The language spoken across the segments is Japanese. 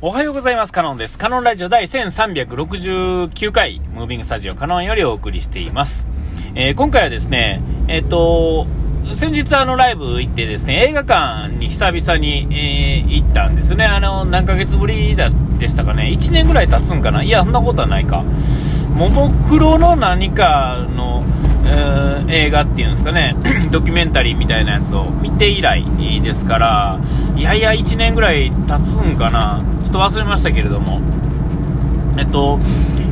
おはようございます。カノンです。カノンラジオ第1369回、ムービングスタジオカノンよりお送りしています。えー、今回はですね、えっ、ー、と、先日あのライブ行ってですね、映画館に久々に、えー、行ったんですね。あの、何ヶ月ぶりでしたかね。1年ぐらい経つんかないや、そんなことはないか。ももクロの何かの、え、映画っていうんですかね、ドキュメンタリーみたいなやつを見て以来ですから、いやいや1年ぐらい経つんかな。っと忘れましたけれども。えっと、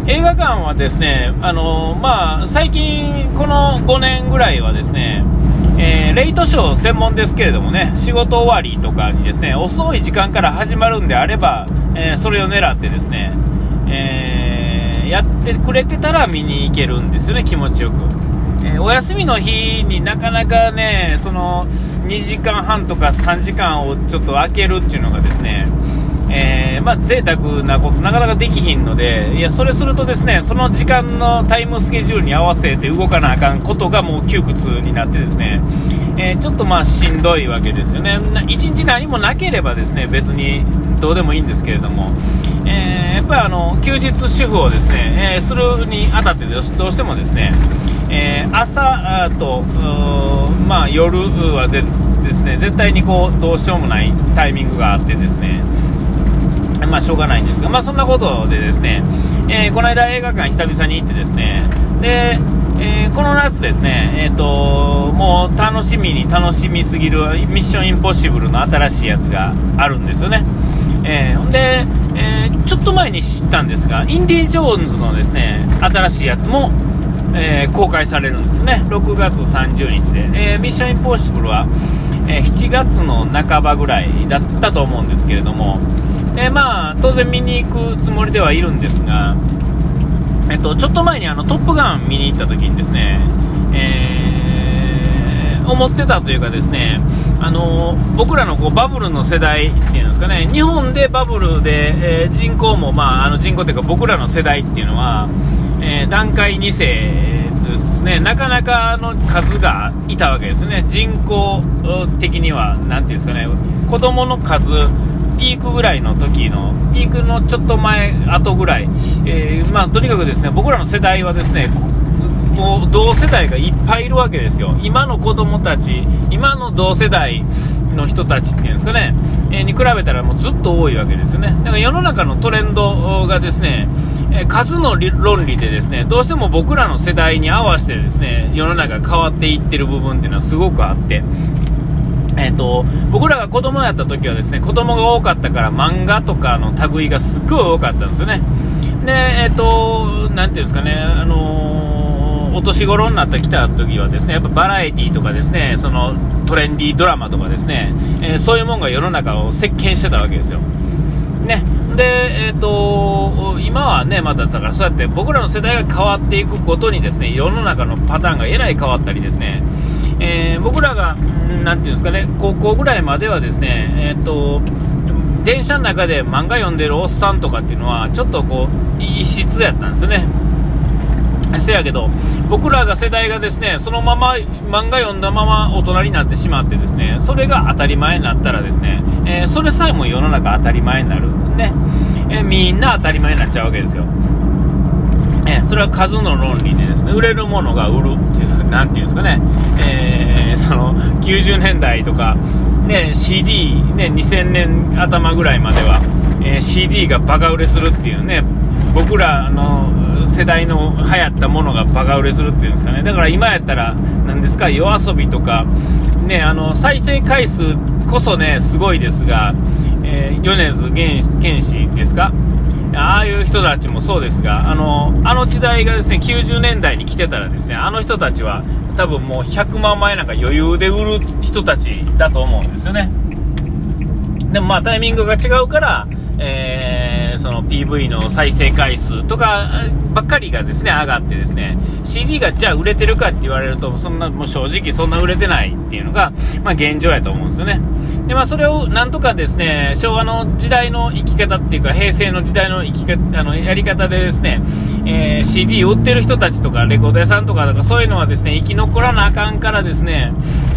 映画館はですね、あのまあ、最近、この5年ぐらいはですね、えー、レイトショー専門ですけれどもね、仕事終わりとかにですね、遅い時間から始まるんであれば、えー、それを狙ってですね、えー、やってくれてたら見に行けるんですよね、気持ちよく。えお休みの日になかなかね、その2時間半とか3時間をちょっと空けるっていうのがですね、えー、まあ、贅沢なことなかなかできひんので、いや、それするとですね、その時間のタイムスケジュールに合わせて動かなあかんことがもう窮屈になってですね、えー、ちょっとまあしんどいわけですよね。一日何もなければですね、別にどうでもいいんですけれども、えー、やっぱりあの、休日主婦をですね、えするにあたってどうしてもですね、え朝と、まあ、夜はですね、絶対にこう、どうしようもないタイミングがあってですね、まあ、しょうがないんですが、まあ、そんなことでですね、えー、この間映画館久々に行ってですね、で、えー、この夏ですね、えーと、もう楽しみに楽しみすぎるミッションインポッシブルの新しいやつがあるんですよね。えー、で、えー、ちょっと前に知ったんですが、インディ・ジョーンズのですね、新しいやつも、えー、公開されるんですね。6月30日で。えミッションインポッシブルは、え7月の半ばぐらいだったと思うんですけれども、でまあ、当然見に行くつもりではいるんですが、えっと、ちょっと前にあのトップガン見に行った時にですね、えー、思ってたというかですね、あの僕らのこうバブルの世代っていうんですかね、日本でバブルで、えー、人口も、まあ、あの人口というか僕らの世代っていうのは、えー、段階2世ですね、なかなかの数がいたわけですね、人口的には、なんていうんですかね、子供の数、ピークぐらいの時の、ピークのちょっと前、後ぐらい、えー、まあ、とにかくですね、僕らの世代はですね、もう同世代がいっぱいいるわけですよ。今の子供たち、今の同世代の人たちっていうんですかね、えー、に比べたらもうずっと多いわけですよね。だから世の中のトレンドがですね、え、数の論理でですね、どうしても僕らの世代に合わせてですね、世の中変わっていってる部分っていうのはすごくあって、えーと、僕らが子供やった時はですね子供が多かったから漫画とかの類がすっごい多かったんですよね。で、えっ、ー、と、なんていうんですかね、あのー、お年頃になってきた時はですね、やっぱバラエティーとかですね、そのトレンディードラマとかですね、えー、そういうもんが世の中を席巻してたわけですよ。ね。で、えっ、と、今はね、まだだからそうやって僕らの世代が変わっていくことにですね、世の中のパターンがえらい変わったりですね、えー、僕らが、なていうんですかね、高校ぐらいまではですね、えっ、と、電車の中で漫画読んでるおっさんとかっていうのは、ちょっとこう、異質やったんですよね。せやけど、僕らが世代がですね、そのまま漫画読んだまま大人になってしまってですね、それが当たり前になったらですね、えー、それさえも世の中当たり前になる。ね。えー、みんな当たり前になっちゃうわけですよ。えそれは数の論理でですね、売れるものが売るっていう、なんていうんですかね、えー、その、90年代とか、ね、CD、ね、2000年頭ぐらいまでは、えー、CD がバカ売れするっていうね、僕らの世代の流行ったものがバカ売れするっていうんですかね、だから今やったら、なんですか、夜遊びとか、ね、あの、再生回数こそね、すごいですが、えー、米津玄師ですか？ああいう人たちもそうですが、あの、あの時代がですね、90年代に来てたらですね、あの人たちは多分もう100万枚なんか余裕で売る人たちだと思うんですよね。でもまあタイミングが違うから、えー、その PV の再生回数とかばっかりがですね、上がってですね、CD がじゃあ売れてるかって言われると、そんな、もう正直そんな売れてないっていうのが、まあ現状やと思うんですよね。で、まあそれをなんとかですね、昭和の時代の生き方っていうか、平成の時代の生き方、あの、やり方でですね、えー、CD 売ってる人たちとか、レコード屋さんとか、かそういうのはですね、生き残らなあかんからですね、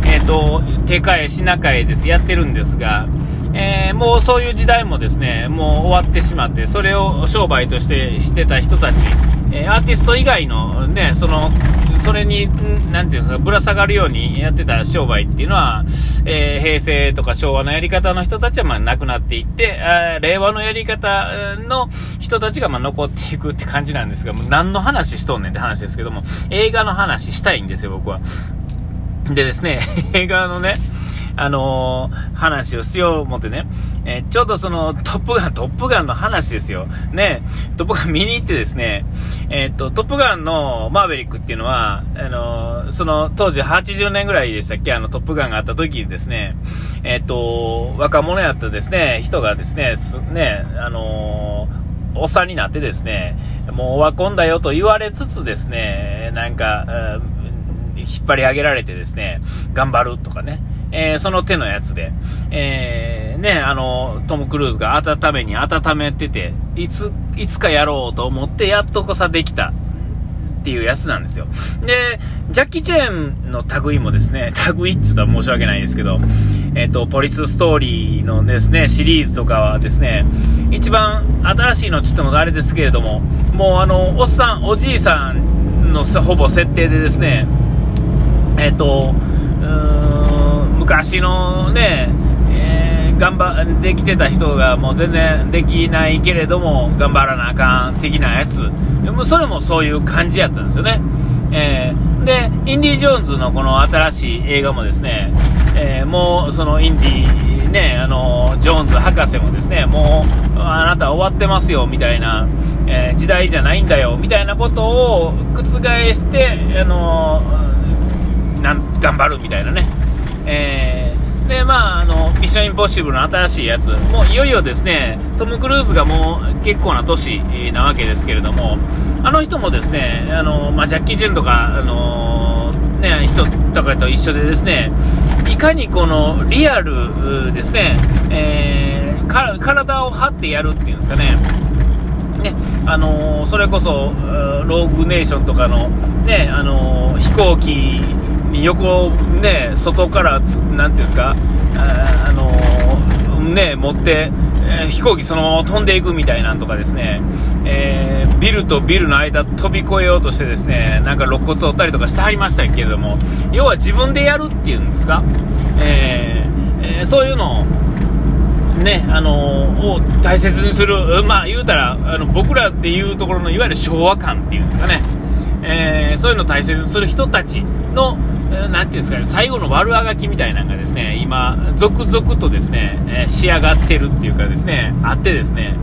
えっ、ー、と、手替え品替えです、やってるんですが、えー、もうそういう時代もですね、もう終わってしまって、それを商売としてしてた人たち、えー、アーティスト以外のね、その、それに、なんていうんですか、ぶら下がるようにやってた商売っていうのは、えー、平成とか昭和のやり方の人たちはまあなくなっていって、令和のやり方の人たちがまあ残っていくって感じなんですが、もう何の話しとんねんって話ですけども、映画の話したいんですよ、僕は。でですね、映画のね、あのー、話をしよう思ってね、えー、ちょうどその、トップガン、トップガンの話ですよ。ね、トップガン見に行ってですね、えー、っと、トップガンのマーベリックっていうのは、あのその、当時80年ぐらいでしたっけ、あの、トップガンがあった時にですね、えっと、若者やったですね、人がですね、ね、あのおっさんになってですね、もうオワコンだよと言われつつですね、なんか、引っ張り上げられてですね、頑張るとかね、えー、その手のやつで、えー、ね、あの、トム・クルーズが温めに温めてて、いつ、いつかやろうと思ってやっとこさできたっていうやつなんですよ。で、ジャッキー・チェーンの類もですね、類って言ったら申し訳ないですけど、えっ、ー、と、ポリスストーリーのですね、シリーズとかはですね、一番新しいのって言ってもあれですけれども、もうあの、おっさん、おじいさんのほぼ設定でですね、えっ、ー、と、うーん、昔のね、えー、頑張できてた人がもう全然できないけれども頑張らなあかん的なやつ。それもそういう感じやったんですよね、えー、でインディ・ジョーンズのこの新しい映画もですね、えー、もうそのインディねあのジョーンズ博士もですねもうあなた終わってますよみたいな、え時代じゃないんだよみたいなことを覆してあのなん頑張るみたいなね、えー、でまああのミッションインポッシブルの新しいやつ。もういよいよですねトム・クルーズがもう結構な年なわけですけれどもあの人もですねあの、まあ、ジャッキー・ジェンとかあのね、人とかと一緒でですねいかにこのリアルですね、えー、体を張ってやるっていうんですかねねあのー、それこそローグネーションとかの、ねあのー、飛行機横ね、外から、なんていうんですか、あ、あの、ね、持って、え、飛行機そのまま飛んでいくみたいなんとかですね、えー、ビルとビルの間飛び越えようとしてですね、なんか肋骨折ったりとかしてはりましたけれども、要は自分でやるっていうんですか、えー、えそういうのを、ね、あの、を大切にする、まあ言うたら、あの僕らっていうところのいわゆる昭和感っていうんですかね、えー、そういうのを大切にする人たちの、なんていうんですかね、最後の悪あがきみたいなのがですね、今、続々とですね、えー、仕上がってるっていうかですね、あってですね、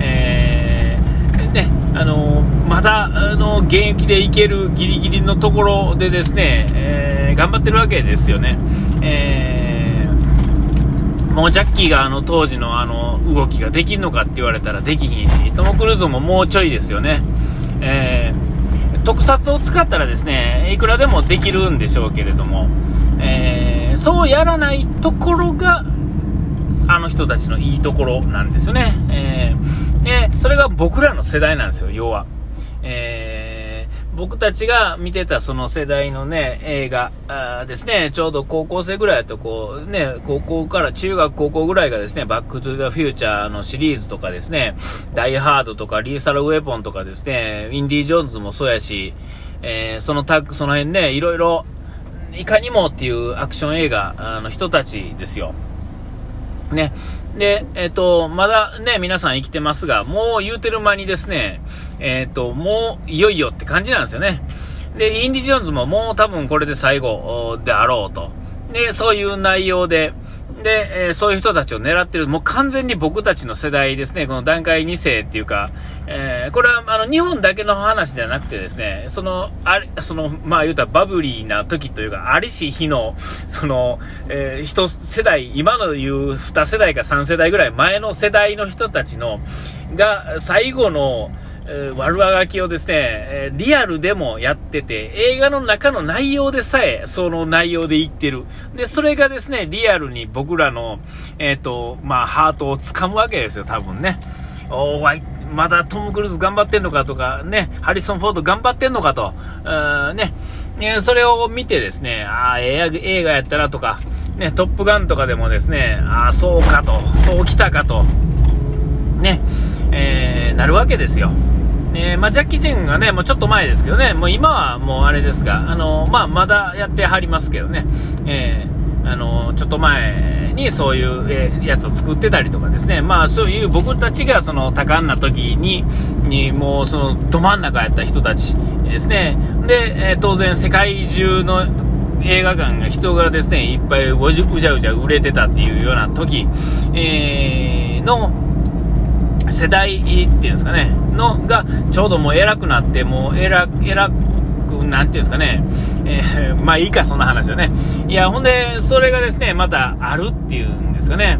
えー、ね、あのー、まだ、あの現役でいけるギリギリのところでですね、えー、頑張ってるわけですよね。えー、もうジャッキーがあの当時のあの動きができるのかって言われたらできひんし、トム・クルーズももうちょいですよね。えー特撮を使ったらですね、いくらでもできるんでしょうけれども、えー、そうやらないところが、あの人たちのいいところなんですよね。えー、で、それが僕らの世代なんですよ、要は。僕たちが見てたその世代のね、映画ですね、ちょうど高校生ぐらいだとこうね、高校から中学高校ぐらいがですね、バックトゥザフューチャーのシリーズとかですね、ダイハードとかリーサルウェポンとかですね、インディ・ジョーンズもそうやし、えー、そのタッ、その辺ね、いろいろ、いかにもっていうアクション映画の人たちですよ。ね。で、えっ、ー、と、まだね、皆さん生きてますが、もう言うてる間にですね、えっ、ー、と、もういよいよって感じなんですよね。で、インディ・ジョーンズももう多分これで最後であろうと。で、そういう内容で、で、えー、そういう人たちを狙ってる、もう完全に僕たちの世代ですね、この段階2世っていうか、えー、これはあの日本だけの話じゃなくてですね、その、あれ、その、まあ言うたらバブリーな時というか、ありし日の、その、えー、一世代、今の言う2世代か3世代ぐらい前の世代の人たちの、が最後の、えー、悪あがきをですね、え、リアルでもやってて、映画の中の内容でさえ、その内容で言ってる。で、それがですね、リアルに僕らの、えっ、ー、と、まあ、ハートを掴むわけですよ、多分ね。おー、まだトム・クルーズ頑張ってんのかとか、ね、ハリソン・フォード頑張ってんのかと、うん、ね、それを見てですね、ああ、映画やったらとか、ね、トップガンとかでもですね、ああ、そうかと、そうきたかと、ね、えー、なるわけですよ。えー、まあ、ジャッキー・チェンがね、もうちょっと前ですけどね、もう今はもうあれですが、あのまあ、まだやってはりますけどね、えー、あのちょっと前にそういう、えー、やつを作ってたりとかですね、まあ、そういう僕たちがその多感な時に、にもうそのど真ん中やった人たちですね、で、え当然世界中の映画館が人がですね、いっぱいうじゃうじゃ売れてたっていうような時、えー、の世代っていうんですかね、のがちょうどもう偉くなって、もう偉、偉く、なんていうんですかね、えー、まあいいか、そんな話はね。いや、ほんで、それがですね、またあるっていうんですかね。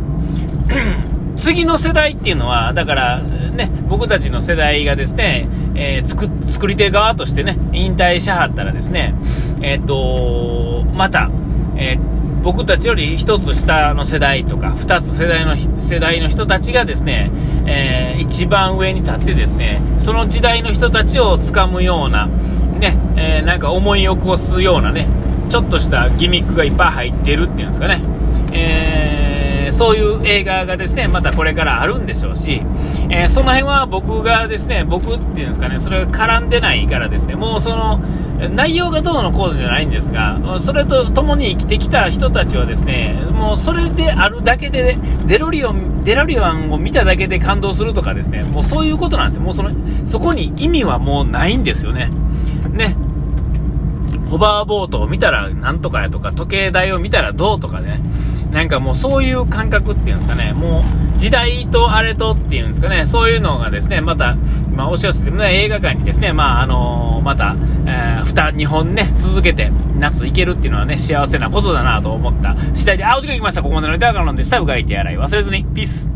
次の世代っていうのは、だから、ね、僕たちの世代がですね、えー、作作り手側としてね、引退しはったらですね、えっ、とまた、えー僕たちより1つ下の世代とか、2つ世代の世代の人たちがですね、えー、一番上に立ってですね、その時代の人たちをつかむような、ね、えー、なんか思い起こすようなね、ちょっとしたギミックがいっぱい入ってるっていうんですかね。えーそういう映画がですね、またこれからあるんでしょうし、えー、その辺は僕がですね、僕っていうんですかね、それが絡んでないからですね、もうその、内容がどうのこうじゃないんですが、それと共に生きてきた人たちはですね、もうそれであるだけで、デロリオン、デロリアンを見ただけで感動するとかですね、もうそういうことなんですよ。もうその、そこに意味はもうないんですよね。ね。ホバーボートを見たらなんとかやとか、時計台を見たらどうとかね。なんかもうそういう感覚っていうんですかね、もう時代とあれとっていうんですかね、そういうのがですね、また、まあ、押し寄せて、ね、映画館にですね、まあ、あのー、また、えー、2、2本ね、続けて夏行けるっていうのはね、幸せなことだなと思った次第で、あ、お時間来ました。ここまでの歌からなんで、下うがいて洗い忘れずに。ピース。